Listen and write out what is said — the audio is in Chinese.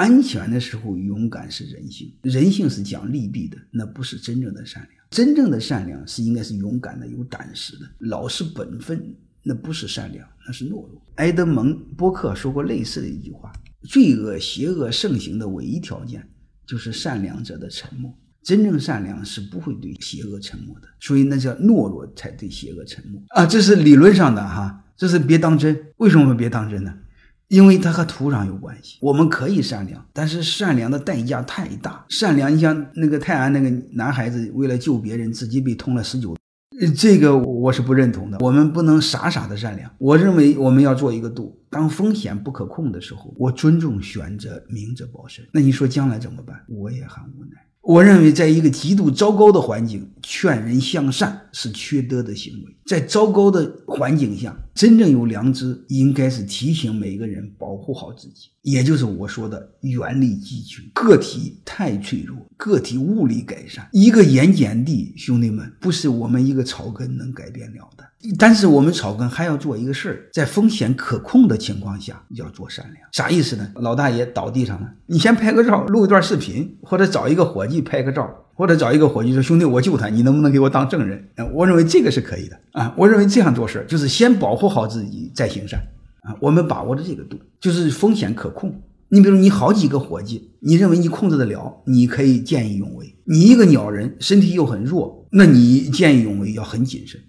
安全的时候勇敢是人性，人性是讲利弊的，那不是真正的善良。真正的善良是应该是勇敢的、有胆识的、老实本分，那不是善良，那是懦弱。埃德蒙·波克说过类似的一句话：罪恶、邪恶盛行的唯一条件就是善良者的沉默。真正善良是不会对邪恶沉默的，所以那叫懦弱才对邪恶沉默啊！这是理论上的哈，这是别当真。为什么别当真呢？因为它和土壤有关系。我们可以善良，但是善良的代价太大。善良，你像那个泰安那个男孩子，为了救别人，自己被捅了十九，这个我是不认同的。我们不能傻傻的善良。我认为我们要做一个度，当风险不可控的时候，我尊重选择明哲保身。那你说将来怎么办？我也很无奈。我认为，在一个极度糟糕的环境，劝人向善是缺德的行为。在糟糕的环境下，真正有良知，应该是提醒每个人保护好自己，也就是我说的原力集群。个体太脆弱，个体物理改善，一个盐碱地，兄弟们，不是我们一个草根能改变了的。但是我们草根还要做一个事儿，在风险可控的情况下要做善良。啥意思呢？老大爷倒地上了，你先拍个照，录一段视频，或者找一个伙计拍个照，或者找一个伙计说：“兄弟，我救他，你能不能给我当证人？”我认为这个是可以的啊。我认为这样做事就是先保护好自己，再行善啊。我们把握着这个度，就是风险可控。你比如你好几个伙计，你认为你控制得了，你可以见义勇为；你一个鸟人，身体又很弱，那你见义勇为要很谨慎。